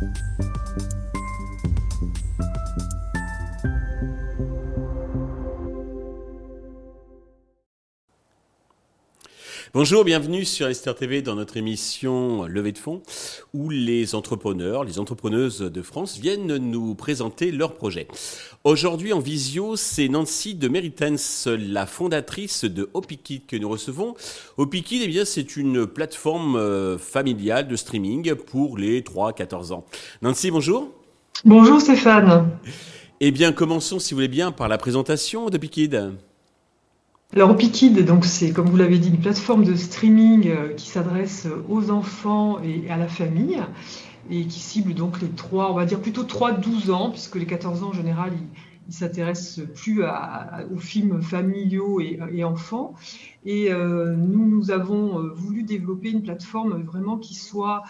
Thank you. Bonjour, bienvenue sur Esther TV dans notre émission Levée de fonds où les entrepreneurs, les entrepreneuses de France viennent nous présenter leurs projets. Aujourd'hui en visio, c'est Nancy de Meritens, la fondatrice de Opikid que nous recevons. Opikid, eh bien, c'est une plateforme euh, familiale de streaming pour les 3-14 ans. Nancy, bonjour. Bonjour Stéphane. Eh bien, commençons, si vous voulez bien, par la présentation d'Opikid. Alors Opikid, donc c'est comme vous l'avez dit une plateforme de streaming euh, qui s'adresse aux enfants et à la famille et qui cible donc les 3, on va dire plutôt 3-12 ans puisque les 14 ans en général ils, s'intéressent plus aux films familiaux et, enfants. Et euh, nous, nous avons euh, voulu développer une plateforme vraiment qui soit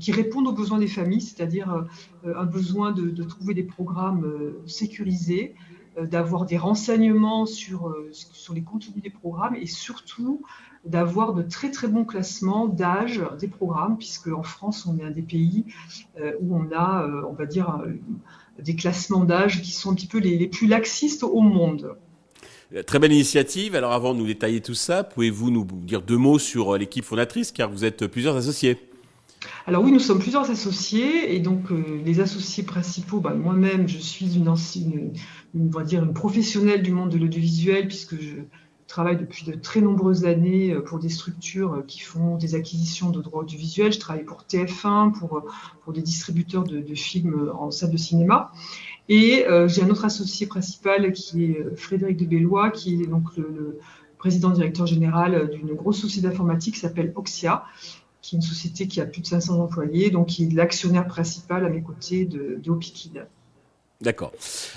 qui réponde aux besoins des familles, c'est-à-dire un besoin de, trouver des programmes sécurisés, d'avoir des renseignements sur, euh, sur les contenus des programmes et surtout d'avoir de très très bons classements d'âge des programmes, puisque en France, on est un des pays euh, où on a, on va dire, des classements d'âge qui sont un petit peu les, les, plus laxistes au monde. Très belle initiative. Alors avant de nous détailler tout ça, pouvez-vous nous dire deux mots sur l'équipe fondatrice, car vous êtes plusieurs associés alors oui, nous sommes plusieurs associés et donc les associés principaux, bah, moi-même, je suis une ancienne, une professionnelle du monde de l'audiovisuel, puisque je travaille depuis de très nombreuses années euh, pour des structures euh, qui font des acquisitions de droits audiovisuels. Je travaille pour TF1, pour, euh, pour des distributeurs de, films en salle de cinéma. Et j'ai un autre associé principal qui est Frédéric de Bellois, qui est donc le, président directeur général d'une grosse société d'informatique qui s'appelle Oxia, qui est une société qui a plus de 500 employés, donc qui est l'actionnaire principal à mes côtés de, de D'accord.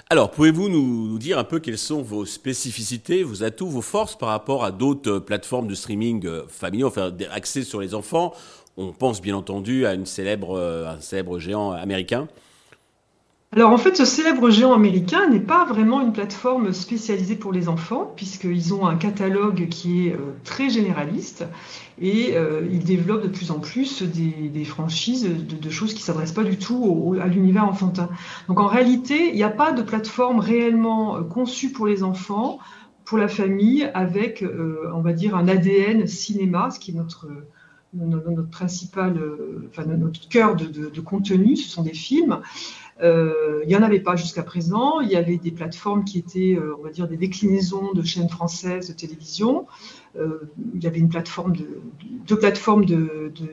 Alors, pouvez-vous nous, dire un peu quelles sont vos spécificités, vos atouts, vos forces par rapport à d'autres euh, plateformes de streaming euh, familiaux, enfin, axées sur les enfants? On pense bien entendu à célèbre, euh, un célèbre géant américain. Alors en fait, ce célèbre géant américain n'est pas vraiment une plateforme spécialisée pour les enfants, puisqu'ils ont un catalogue qui est euh, très généraliste et euh, ils développent de plus en plus des, franchises de, choses qui ne s'adressent pas du tout à l'univers enfantin. Donc en réalité, il n'y a pas de plateforme réellement euh, conçue pour les enfants, pour la famille, avec, on va dire, un ADN cinéma, ce qui est notre notre, principal, enfin, notre cœur de, de, contenu, ce sont des films. Euh, il n'y en avait pas jusqu'à présent. Il y avait des plateformes qui étaient, euh, on va dire, des déclinaisons de chaînes françaises de télévision. Euh, il y avait une plateforme de, deux plateformes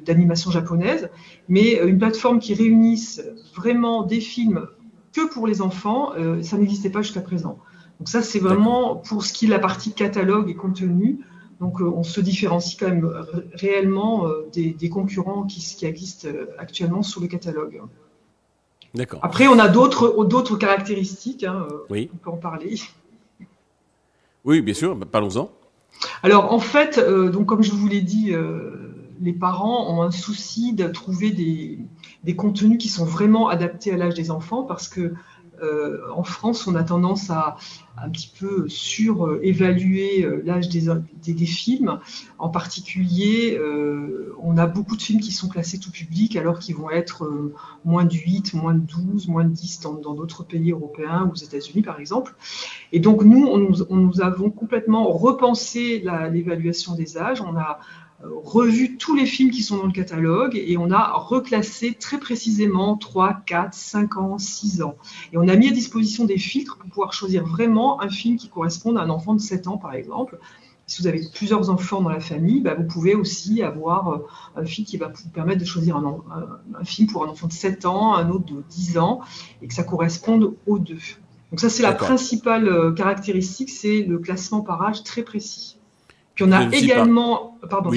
d'animation japonaise, mais une plateforme qui réunisse vraiment des films que pour les enfants, ça n'existait pas jusqu'à présent. Donc ça, c'est vraiment pour ce qui est la partie catalogue et contenu. Donc on se différencie quand même réellement des, concurrents qui, qui existent actuellement sur le catalogue. Après, on a d'autres caractéristiques. Hein, euh, oui. On peut en parler. Oui, bien sûr. Bah, parlons-en. Alors, en fait, euh, donc comme je vous l'ai dit, euh, les parents ont un souci de trouver des, des, contenus qui sont vraiment adaptés à l'âge des enfants parce que en France, on a tendance à un petit peu surévaluer euh, l'âge des, films. En particulier, euh, on a beaucoup de films qui sont classés tout public alors qu'ils vont être moins de 8, moins de 12, moins de 10 dans d'autres pays européens ou aux États-Unis par exemple. Et donc nous, on nous, on nous avons complètement repensé l'évaluation des âges. On a revu tous les films qui sont dans le catalogue et on a reclassé très précisément 3, 4, 5 ans, 6 ans. Et on a mis à disposition des filtres pour pouvoir choisir vraiment un film qui corresponde à un enfant de 7 ans, par exemple. Si vous avez plusieurs enfants dans la famille, bah, vous pouvez aussi avoir euh, un film qui va vous permettre de choisir un, un, film pour un enfant de 7 ans, un autre de 10 ans, et que ça corresponde aux deux. Donc ça, c'est la principale euh, caractéristique, c'est le classement par âge très précis. Puis on a également, pardon,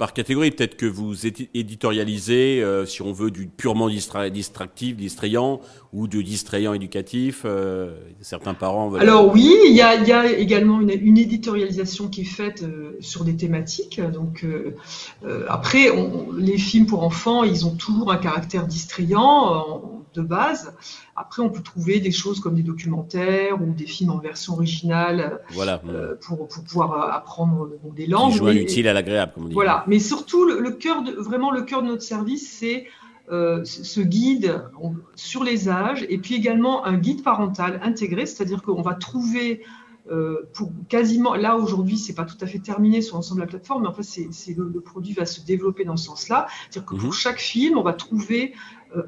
par catégorie. Peut-être que vous éditorialisez, euh, si on veut, du purement distractif, distrayant, ou du distrayant éducatif. Euh, certains parents veulent... Alors oui, il y a, également une, éditorialisation qui est faite euh, sur des thématiques. Donc après, les films pour enfants, ils ont toujours un caractère distrayant de base. Après, on peut trouver des choses comme des documentaires ou des films en version originale voilà. Euh, pour, pouvoir apprendre des langues. Qui l'utile à l'agréable, comme on dit. Voilà, mais surtout le, cœur de, vraiment le cœur de notre service, c'est ce guide sur les âges et puis également un guide parental intégré, c'est-à-dire qu'on va trouver pour quasiment, là aujourd'hui, c'est pas tout à fait terminé sur l'ensemble de la plateforme, mais en fait, le, produit va se développer dans ce sens-là. C'est-à-dire que pour mhm. chaque film, on va trouver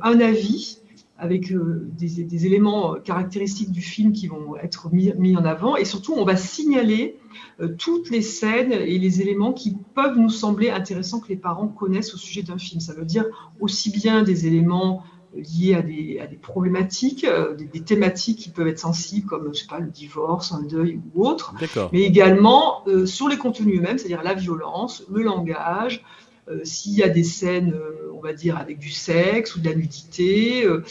un avis avec euh, des, éléments caractéristiques du film qui vont être mis, en avant. Et surtout, on va signaler euh, toutes les scènes et les éléments qui peuvent nous sembler intéressants que les parents connaissent au sujet d'un film. Ça veut dire aussi bien des éléments liés à des, problématiques, euh, des, thématiques qui peuvent être sensibles, comme je sais pas, le divorce, un deuil ou autre, mais également sur les contenus eux-mêmes, c'est-à-dire la violence, le langage, euh, s'il y a des scènes, euh, on va dire, avec du sexe ou de la nudité, euh,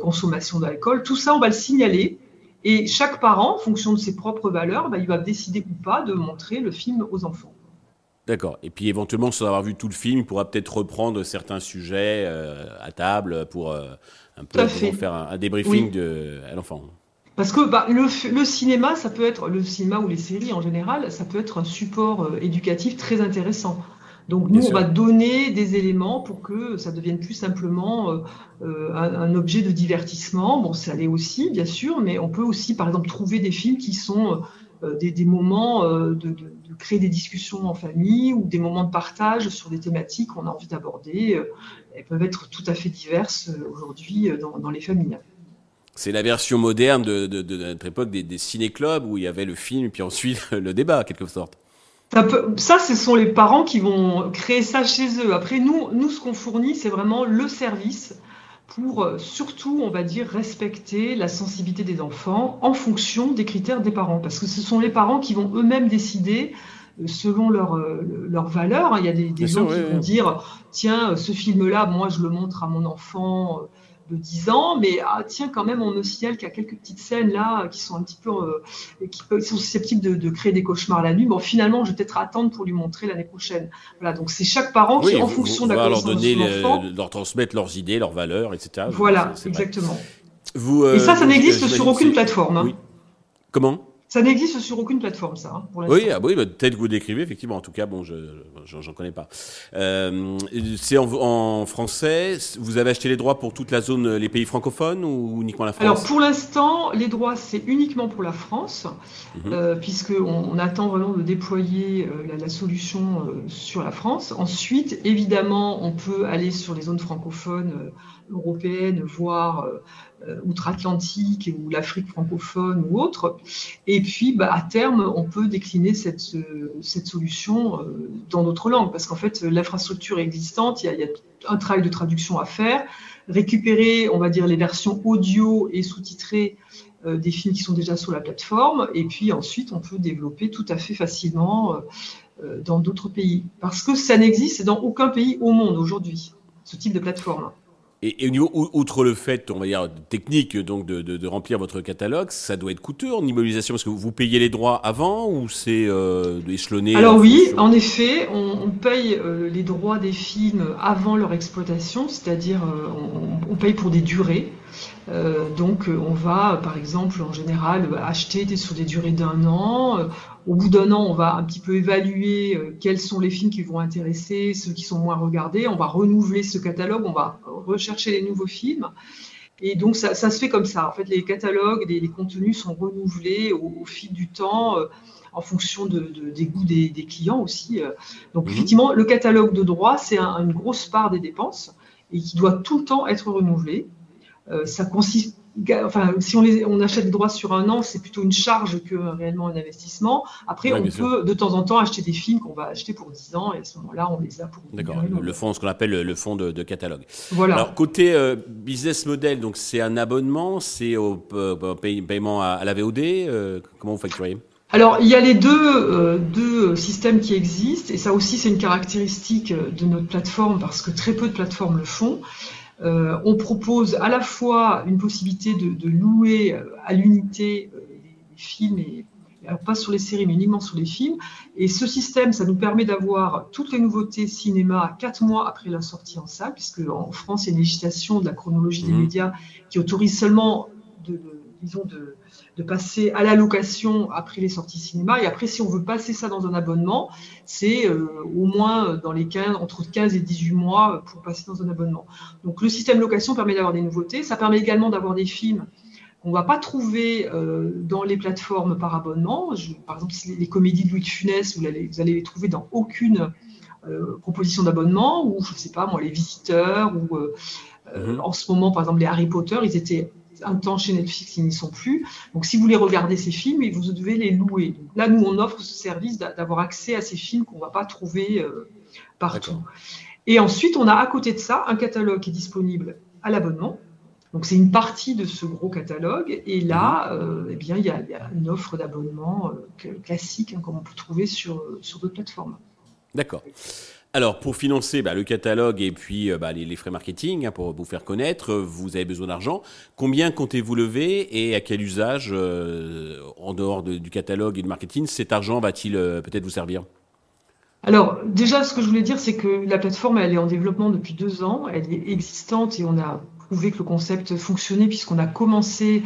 consommation d'alcool, tout ça, on va le signaler. Et chaque parent, en fonction de ses propres valeurs, bah, il va décider ou pas de montrer le film aux enfants. D'accord. Et puis éventuellement, sans avoir vu tout le film, il pourra peut-être reprendre certains sujets à table pour un peu faire un, débriefing de, à l'enfant. Parce que bah, le, le, cinéma, ça peut être le cinéma ou les séries en général, ça peut être un support éducatif très intéressant. Donc nous, on va donner des éléments pour que ça devienne plus simplement euh, euh, un, objet de divertissement. Bon, ça l'est aussi, bien sûr, mais on peut aussi, par exemple, trouver des films qui sont euh, des, moments de, créer des discussions en famille ou des moments de partage sur des thématiques qu'on a envie d'aborder. elles peuvent être tout à fait diverses aujourd'hui dans, les familles. C'est la version moderne de, notre époque des, des ciné-clubs où il y avait le film et puis ensuite le débat, quelque sorte. Ça, ce sont les parents qui vont créer ça chez eux. Après, nous, nous ce qu'on fournit, c'est vraiment le service pour euh, surtout, on va dire, respecter la sensibilité des enfants en fonction des critères des parents. Parce que ce sont les parents qui vont eux-mêmes décider euh, selon leurs leur euh, valeurs. Il y a des, gens qui vont dire, tiens, ce film-là, moi, je le montre à mon enfant de 10 ans, mais ah, tiens, quand même, on me signale qu'il y a quelques petites scènes là qui sont un petit peu, euh, qui, sont susceptibles de, créer des cauchemars la nuit. Bon, finalement, je vais peut-être attendre pour lui montrer l'année prochaine. Voilà, donc c'est chaque parent qui, en fonction de la leur donner, de leur transmettre leurs idées, leurs valeurs, etc. Voilà, exactement. Vous, Et ça, ça euh, n'existe sur aucune plateforme. Hein. Comment? Ça n'existe sur aucune plateforme, ça. Hein, pour oui, ah, oui bah, peut-être que vous décrivez, effectivement. En tout cas, bon, je j'en connais pas. Euh, c'est en, français. Vous avez acheté les droits pour toute la zone, les pays francophones ou uniquement la France Alors, pour l'instant, les droits, c'est uniquement pour la France, euh, puisqu'on on attend vraiment de déployer euh, la, solution sur la France. Ensuite, évidemment, on peut aller sur les zones francophones européennes, voire euh, outre-Atlantique ou l'Afrique francophone ou autre. Et puis, bah, à terme, on peut décliner cette, cette solution euh, dans d'autres langues, parce qu'en fait, l'infrastructure est existante, il y, a, un travail de traduction à faire, récupérer, on va dire, les versions audio et sous-titrées euh, des films qui sont déjà sur la plateforme, et puis ensuite, on peut développer tout à fait facilement dans d'autres pays, parce que ça n'existe dans aucun pays au monde aujourd'hui, ce type de plateforme. Et, au niveau, outre le fait, on va dire, technique, donc de, remplir votre catalogue, ça doit être coûteux en immobilisation parce que vous payez les droits avant ou c'est euh, échelonné Alors oui, en effet, on, paye euh, les droits des films avant leur exploitation, c'est-à-dire euh, on, paye pour des durées. Euh, donc on va, par exemple, en général, acheter sur des durées d'un an. Au bout d'un an, on va un petit peu évaluer euh, quels sont les films qui vont intéresser, ceux qui sont moins regardés. On va renouveler ce catalogue, on va rechercher les nouveaux films. Et donc ça, se fait comme ça. En fait, les catalogues, les, les contenus sont renouvelés au, fil du temps. Euh, en fonction de, des goûts des, clients aussi. Euh. Donc, mhm. effectivement, le catalogue de droits, c'est une grosse part des dépenses et qui doit tout le temps être renouvelé. Ça consiste enfin, si on, les, on achète des droits sur un an, c'est plutôt une charge que réellement un investissement. Après, on peut de temps en temps acheter des films qu'on va acheter pour 10 ans et à ce moment-là, on les a pour. D'accord. Le fonds, ce qu'on appelle le fonds de, catalogue. Voilà. Alors côté euh, business model, donc c'est un abonnement, c'est au euh, paiement à, la VOD. Euh, comment vous facturez? Alors, il y a les deux, deux systèmes qui existent, et ça aussi, c'est une caractéristique de notre plateforme, parce que très peu de plateformes le font. Euh, on propose à la fois une possibilité de, louer euh, à l'unité euh, les, films, et, pas sur les séries, mais uniquement sur les films. Et ce système, ça nous permet d'avoir toutes les nouveautés cinéma quatre mois après la sortie en salle, puisque en France, il y a une législation de la chronologie des mmh. médias qui autorise seulement de, disons, de, de, passer à la location après les sorties cinéma. Et après, si on veut passer ça dans un abonnement, c'est au moins dans les 15, entre 15 et 18 mois pour passer dans un abonnement. Donc le système location permet d'avoir des nouveautés. Ça permet également d'avoir des films qu'on ne va pas trouver euh, dans les plateformes par abonnement. par exemple, les, comédies de Louis de Funès, vous allez, vous allez les trouver dans aucune euh, proposition d'abonnement, ou je ne sais pas moi, les visiteurs, ou euh, mhm. en ce moment, par exemple, les Harry Potter, ils étaient un temps chez Netflix, ils n'y sont plus. Donc, si vous voulez regarder ces films, vous devez les louer. là, nous, on offre ce service d'avoir accès à ces films qu'on ne va pas trouver partout. Et ensuite, on a à côté de ça un catalogue qui est disponible à l'abonnement. Donc c'est une partie de ce gros catalogue. Et là, euh, eh bien, il y, a, une offre d'abonnement euh, classique, hein, comme on peut trouver sur, sur d'autres plateformes. D'accord. Alors, pour financer bah, le catalogue et puis euh, bah, les, frais marketing, hein, pour vous faire connaître, vous avez besoin d'argent. Combien comptez-vous lever et à quel usage, en dehors du catalogue et du marketing, cet argent va-t-il peut-être vous servir? Alors déjà, ce que je voulais dire, c'est que la plateforme, elle est en développement depuis deux ans, elle est existante et on a que le concept fonctionnait puisqu'on a commencé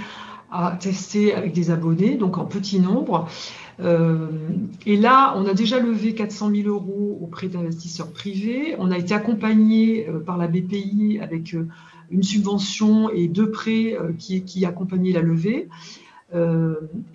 à tester avec des abonnés, donc en petit nombre. Euh, et là, on a déjà levé 400 000 euros auprès d'investisseurs privés. On a été accompagné euh, par la BPI avec euh, une subvention et deux prêts qui, qui accompagnaient la levée.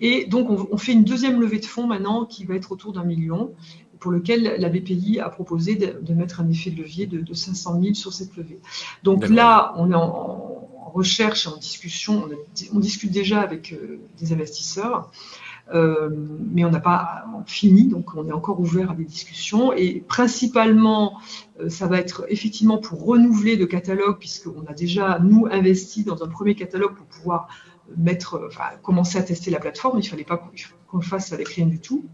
et donc, on, fait une deuxième levée de fonds maintenant qui va être autour d'un million, pour lequel la BPI a proposé de, mettre un effet de levier de, 500 000 sur cette levée. Donc là, on est en, recherche et en discussion, on, discute déjà avec des investisseurs. Euh, mais on n'a pas fini, donc on est encore ouvert à des discussions. Et principalement, euh, ça va être effectivement pour renouveler le catalogue, puisqu'on a déjà, nous, investi dans un premier catalogue pour pouvoir mettre, enfin, commencer à tester la plateforme. Il ne fallait pas qu'on le fasse avec rien du tout.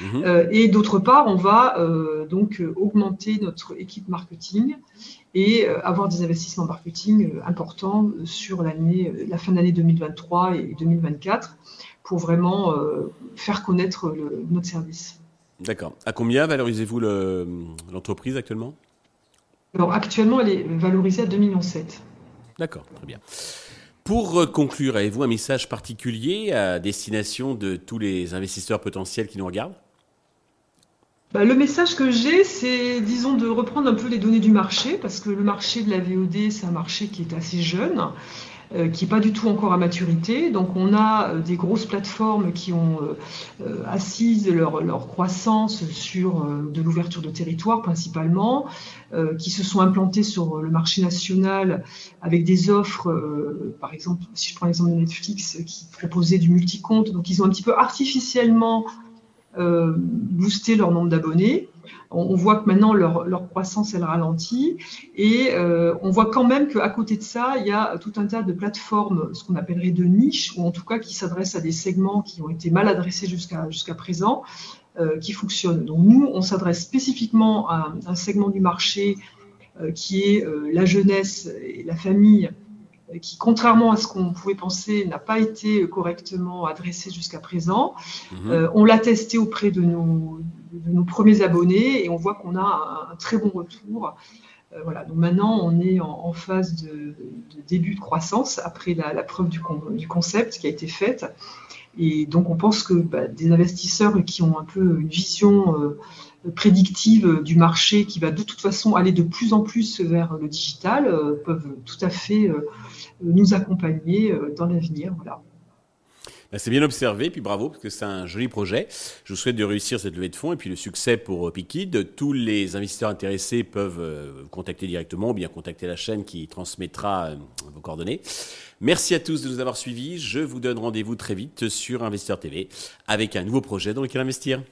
Mhm. Euh, et d'autre part, on va euh, donc euh, augmenter notre équipe marketing et avoir des investissements marketing importants sur l'année, la fin d'année 2023 et 2024 pour vraiment faire connaître notre service. D'accord. À combien valorisez-vous l'entreprise actuellement? Alors actuellement, elle est valorisée à 2,7 millions. D'accord, très bien. Pour conclure, avez-vous un message particulier à destination de tous les investisseurs potentiels qui nous regardent? Bah, le message que j'ai, c'est, disons, de reprendre un peu les données du marché, parce que le marché de la VOD, c'est un marché qui est assez jeune, euh, qui n'est pas du tout encore à maturité. Donc, on a euh, des grosses plateformes qui ont euh, assise leur, leur, croissance sur de l'ouverture de territoire principalement, qui se sont implantées sur le marché national avec des offres, par exemple, si je prends l'exemple de Netflix, qui proposait du multicompte. Donc, ils ont un petit peu artificiellement euh, booster leur nombre d'abonnés. On, voit que maintenant leur, croissance elle ralentit et euh, on voit quand même qu'à côté de ça, il y a tout un tas de plateformes, ce qu'on appellerait de niche, ou en tout cas qui s'adressent à des segments qui ont été mal adressés jusqu'à jusqu'à présent, euh, qui fonctionnent. Donc nous, on s'adresse spécifiquement à un segment du marché qui est la jeunesse et la famille qui, contrairement à ce qu'on pouvait penser, n'a pas été correctement adressé jusqu'à présent. Mhm. Euh, on l'a testé auprès de nos, de nos, premiers abonnés et on voit qu'on a un, très bon retour. Euh, voilà, donc maintenant on est en, phase de, début de croissance après la, preuve du, concept qui a été faite. Et donc on pense que bah, des investisseurs qui ont un peu une vision euh, prédictive du marché qui va de toute façon aller de plus en plus vers le digital euh, peuvent tout à fait nous accompagner dans l'avenir. Voilà. Ben, c'est bien observé, puis bravo, parce que c'est un joli projet. Je vous souhaite de réussir cette levée de fonds et puis le succès pour Pikid. Tous les investisseurs intéressés peuvent vous contacter directement ou bien contacter la chaîne qui transmettra vos coordonnées. Merci à tous de nous avoir suivis. Je vous donne rendez-vous très vite sur Investisseur TV avec un nouveau projet dans lequel investir.